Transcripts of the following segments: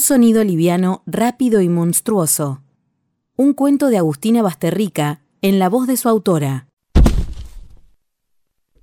sonido liviano, rápido y monstruoso. Un cuento de Agustina Basterrica, en la voz de su autora.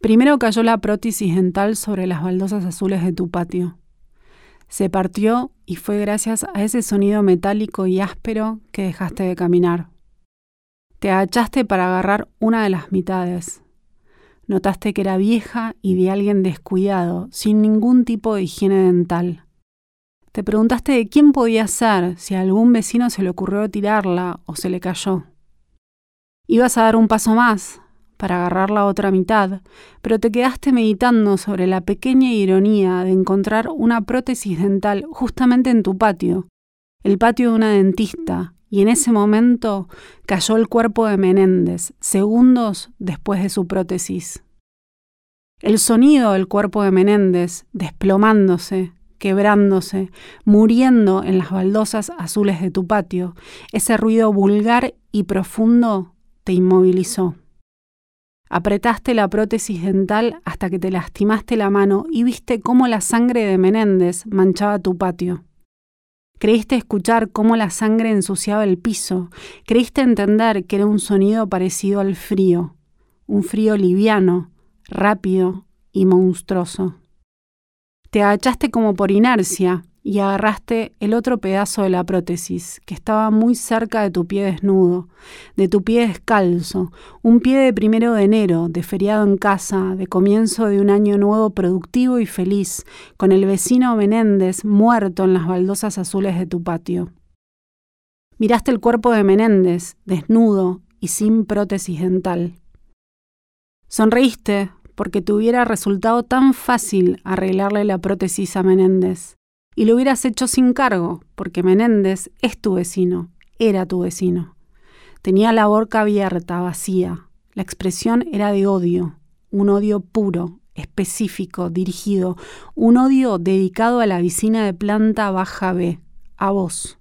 Primero cayó la prótesis dental sobre las baldosas azules de tu patio. Se partió y fue gracias a ese sonido metálico y áspero que dejaste de caminar. Te agachaste para agarrar una de las mitades. Notaste que era vieja y de alguien descuidado, sin ningún tipo de higiene dental. Te preguntaste de quién podía ser, si a algún vecino se le ocurrió tirarla o se le cayó. Ibas a dar un paso más para agarrar la otra mitad, pero te quedaste meditando sobre la pequeña ironía de encontrar una prótesis dental justamente en tu patio, el patio de una dentista, y en ese momento cayó el cuerpo de Menéndez, segundos después de su prótesis. El sonido del cuerpo de Menéndez desplomándose, quebrándose, muriendo en las baldosas azules de tu patio, ese ruido vulgar y profundo te inmovilizó. Apretaste la prótesis dental hasta que te lastimaste la mano y viste cómo la sangre de Menéndez manchaba tu patio. Creíste escuchar cómo la sangre ensuciaba el piso. Creíste entender que era un sonido parecido al frío. Un frío liviano, rápido y monstruoso. Te agachaste como por inercia y agarraste el otro pedazo de la prótesis, que estaba muy cerca de tu pie desnudo, de tu pie descalzo, un pie de primero de enero, de feriado en casa, de comienzo de un año nuevo productivo y feliz, con el vecino Menéndez muerto en las baldosas azules de tu patio. Miraste el cuerpo de Menéndez, desnudo y sin prótesis dental. Sonreíste porque te hubiera resultado tan fácil arreglarle la prótesis a Menéndez y lo hubieras hecho sin cargo, porque Menéndez es tu vecino, era tu vecino. Tenía la boca abierta, vacía. La expresión era de odio, un odio puro, específico, dirigido, un odio dedicado a la vecina de planta baja B, a vos.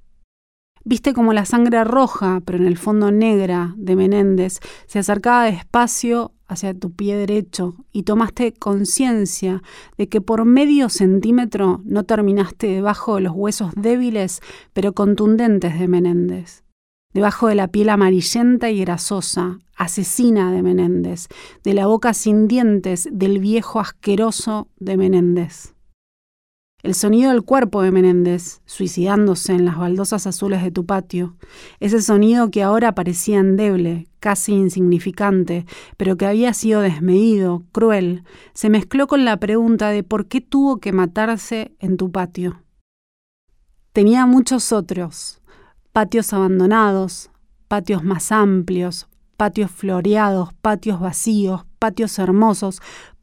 Viste como la sangre roja, pero en el fondo negra, de Menéndez se acercaba despacio hacia tu pie derecho y tomaste conciencia de que por medio centímetro no terminaste debajo de los huesos débiles pero contundentes de Menéndez, debajo de la piel amarillenta y grasosa, asesina de Menéndez, de la boca sin dientes del viejo asqueroso de Menéndez. El sonido del cuerpo de Menéndez, suicidándose en las baldosas azules de tu patio, ese sonido que ahora parecía endeble, casi insignificante, pero que había sido desmedido, cruel, se mezcló con la pregunta de por qué tuvo que matarse en tu patio. Tenía muchos otros, patios abandonados, patios más amplios, patios floreados, patios vacíos, patios hermosos,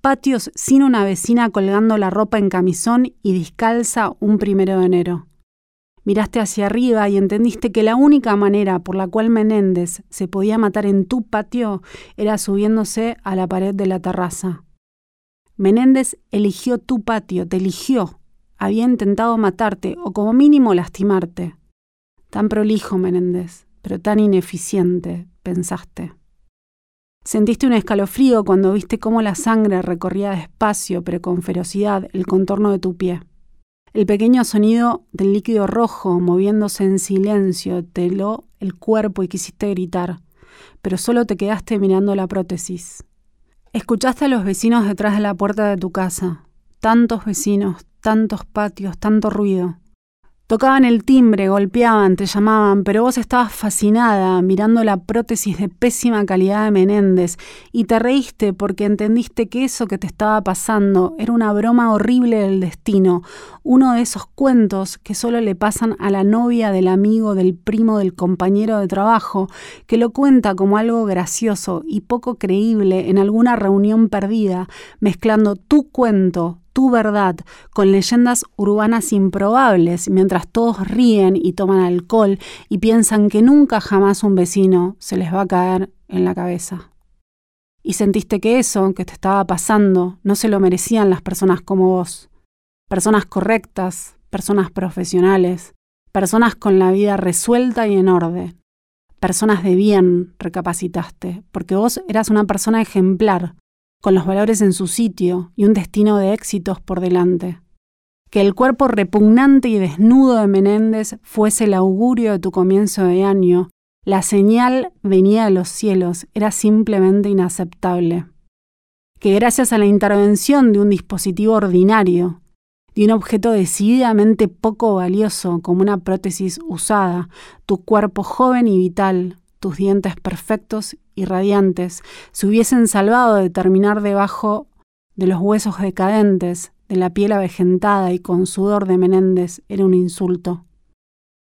patios sin una vecina colgando la ropa en camisón y descalza un primero de enero. Miraste hacia arriba y entendiste que la única manera por la cual Menéndez se podía matar en tu patio era subiéndose a la pared de la terraza. Menéndez eligió tu patio, te eligió. Había intentado matarte o como mínimo lastimarte. Tan prolijo, Menéndez, pero tan ineficiente, pensaste. Sentiste un escalofrío cuando viste cómo la sangre recorría despacio pero con ferocidad el contorno de tu pie. El pequeño sonido del líquido rojo moviéndose en silencio te heló el cuerpo y quisiste gritar, pero solo te quedaste mirando la prótesis. Escuchaste a los vecinos detrás de la puerta de tu casa. Tantos vecinos, tantos patios, tanto ruido. Tocaban el timbre, golpeaban, te llamaban, pero vos estabas fascinada mirando la prótesis de pésima calidad de Menéndez y te reíste porque entendiste que eso que te estaba pasando era una broma horrible del destino, uno de esos cuentos que solo le pasan a la novia del amigo, del primo, del compañero de trabajo, que lo cuenta como algo gracioso y poco creíble en alguna reunión perdida, mezclando tu cuento, tu verdad con leyendas urbanas improbables mientras todos ríen y toman alcohol y piensan que nunca jamás un vecino se les va a caer en la cabeza. Y sentiste que eso que te estaba pasando no se lo merecían las personas como vos. Personas correctas, personas profesionales, personas con la vida resuelta y en orden. Personas de bien, recapacitaste, porque vos eras una persona ejemplar, con los valores en su sitio y un destino de éxitos por delante. Que el cuerpo repugnante y desnudo de Menéndez fuese el augurio de tu comienzo de año, la señal venía de los cielos, era simplemente inaceptable. Que gracias a la intervención de un dispositivo ordinario, de un objeto decididamente poco valioso como una prótesis usada, tu cuerpo joven y vital, tus dientes perfectos y radiantes, se hubiesen salvado de terminar debajo de los huesos decadentes, de la piel avejentada y con sudor de Menéndez, era un insulto.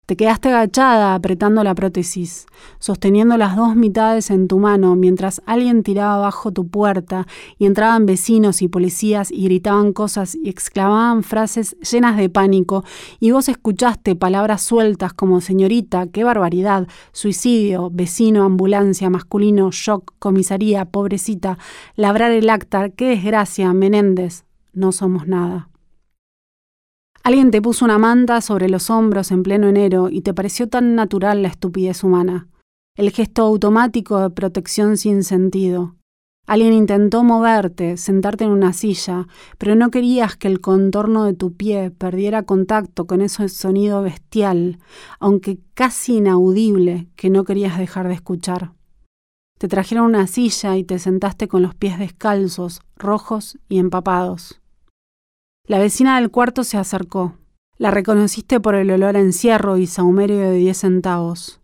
Te quedaste agachada apretando la prótesis, sosteniendo las dos mitades en tu mano mientras alguien tiraba abajo tu puerta y entraban vecinos y policías y gritaban cosas y exclamaban frases llenas de pánico y vos escuchaste palabras sueltas como señorita, qué barbaridad, suicidio, vecino, ambulancia, masculino, shock, comisaría, pobrecita, labrar el acta, qué desgracia, Menéndez, no somos nada. Alguien te puso una manta sobre los hombros en pleno enero y te pareció tan natural la estupidez humana, el gesto automático de protección sin sentido. Alguien intentó moverte, sentarte en una silla, pero no querías que el contorno de tu pie perdiera contacto con ese sonido bestial, aunque casi inaudible, que no querías dejar de escuchar. Te trajeron una silla y te sentaste con los pies descalzos, rojos y empapados. La vecina del cuarto se acercó. La reconociste por el olor a encierro y saumerio de diez centavos.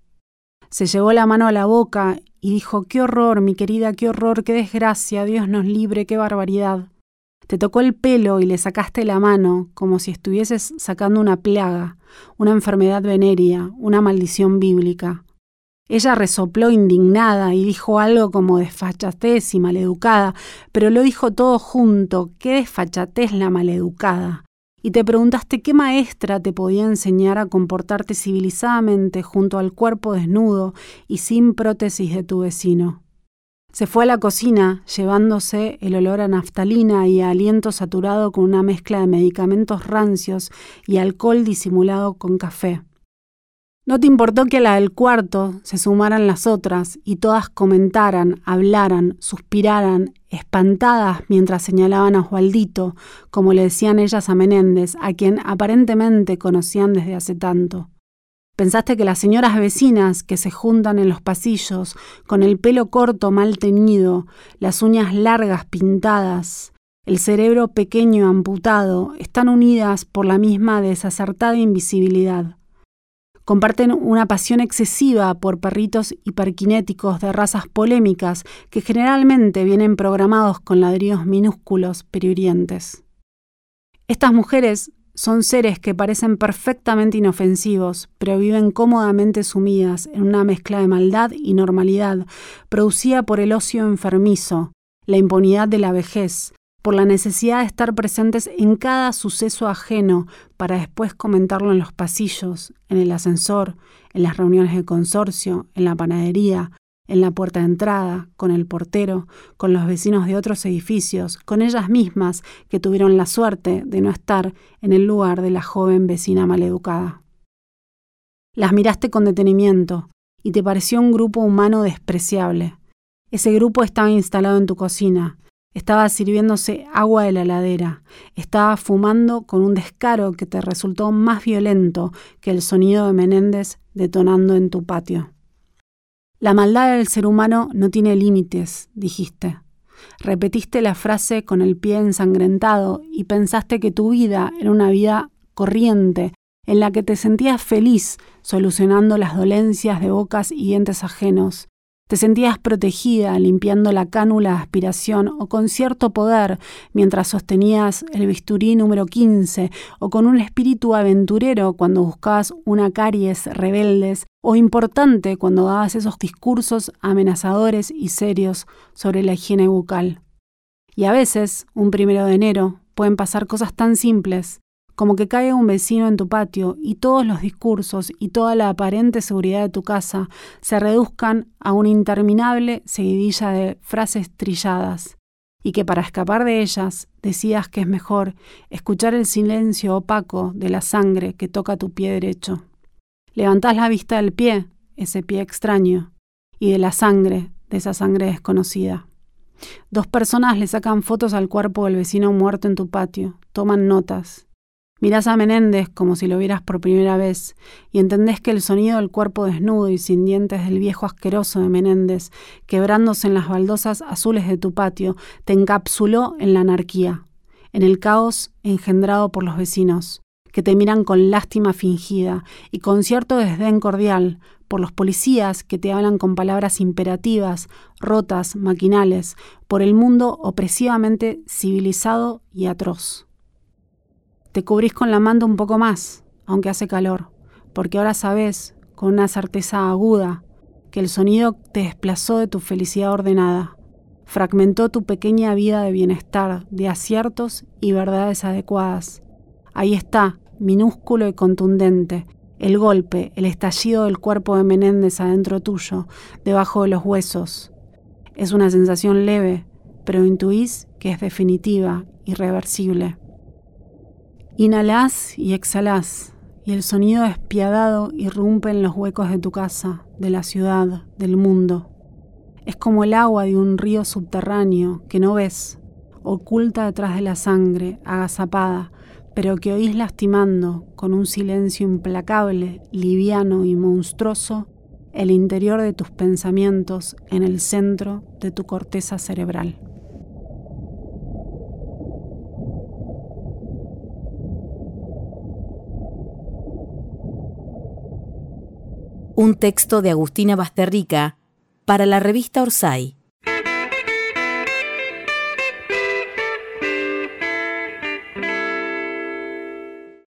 Se llevó la mano a la boca y dijo, qué horror, mi querida, qué horror, qué desgracia, Dios nos libre, qué barbaridad. Te tocó el pelo y le sacaste la mano como si estuvieses sacando una plaga, una enfermedad venérea, una maldición bíblica. Ella resopló indignada y dijo algo como desfachatez y maleducada, pero lo dijo todo junto, qué desfachatez la maleducada. Y te preguntaste qué maestra te podía enseñar a comportarte civilizadamente junto al cuerpo desnudo y sin prótesis de tu vecino. Se fue a la cocina, llevándose el olor a naftalina y aliento saturado con una mezcla de medicamentos rancios y alcohol disimulado con café. No te importó que a la del cuarto se sumaran las otras y todas comentaran, hablaran, suspiraran, espantadas mientras señalaban a Osvaldito, como le decían ellas a Menéndez, a quien aparentemente conocían desde hace tanto. Pensaste que las señoras vecinas que se juntan en los pasillos, con el pelo corto mal teñido, las uñas largas pintadas, el cerebro pequeño amputado, están unidas por la misma desacertada invisibilidad comparten una pasión excesiva por perritos hiperkinéticos de razas polémicas que generalmente vienen programados con ladrillos minúsculos periurientes. Estas mujeres son seres que parecen perfectamente inofensivos, pero viven cómodamente sumidas en una mezcla de maldad y normalidad producida por el ocio enfermizo, la impunidad de la vejez, por la necesidad de estar presentes en cada suceso ajeno para después comentarlo en los pasillos, en el ascensor, en las reuniones de consorcio, en la panadería, en la puerta de entrada, con el portero, con los vecinos de otros edificios, con ellas mismas que tuvieron la suerte de no estar en el lugar de la joven vecina maleducada. Las miraste con detenimiento y te pareció un grupo humano despreciable. Ese grupo estaba instalado en tu cocina, estaba sirviéndose agua de la ladera. Estaba fumando con un descaro que te resultó más violento que el sonido de Menéndez detonando en tu patio. La maldad del ser humano no tiene límites, dijiste. Repetiste la frase con el pie ensangrentado y pensaste que tu vida era una vida corriente, en la que te sentías feliz solucionando las dolencias de bocas y dientes ajenos, te sentías protegida limpiando la cánula de aspiración o con cierto poder mientras sostenías el bisturí número 15 o con un espíritu aventurero cuando buscabas una caries rebeldes o importante cuando dabas esos discursos amenazadores y serios sobre la higiene bucal. Y a veces, un primero de enero, pueden pasar cosas tan simples como que caiga un vecino en tu patio y todos los discursos y toda la aparente seguridad de tu casa se reduzcan a una interminable seguidilla de frases trilladas, y que para escapar de ellas decidas que es mejor escuchar el silencio opaco de la sangre que toca tu pie derecho. Levantás la vista del pie, ese pie extraño, y de la sangre, de esa sangre desconocida. Dos personas le sacan fotos al cuerpo del vecino muerto en tu patio, toman notas, Mirás a Menéndez como si lo vieras por primera vez y entendés que el sonido del cuerpo desnudo y sin dientes del viejo asqueroso de Menéndez, quebrándose en las baldosas azules de tu patio, te encapsuló en la anarquía, en el caos engendrado por los vecinos, que te miran con lástima fingida y con cierto desdén cordial, por los policías que te hablan con palabras imperativas, rotas, maquinales, por el mundo opresivamente civilizado y atroz. Te cubrís con la manta un poco más, aunque hace calor, porque ahora sabes, con una certeza aguda, que el sonido te desplazó de tu felicidad ordenada, fragmentó tu pequeña vida de bienestar, de aciertos y verdades adecuadas. Ahí está, minúsculo y contundente, el golpe, el estallido del cuerpo de Menéndez adentro tuyo, debajo de los huesos. Es una sensación leve, pero intuís que es definitiva, irreversible. Inhalás y exhalás, y el sonido despiadado irrumpe en los huecos de tu casa, de la ciudad, del mundo. Es como el agua de un río subterráneo que no ves, oculta detrás de la sangre, agazapada, pero que oís lastimando, con un silencio implacable, liviano y monstruoso, el interior de tus pensamientos en el centro de tu corteza cerebral. Un texto de Agustina Basterrica para la revista Orsay.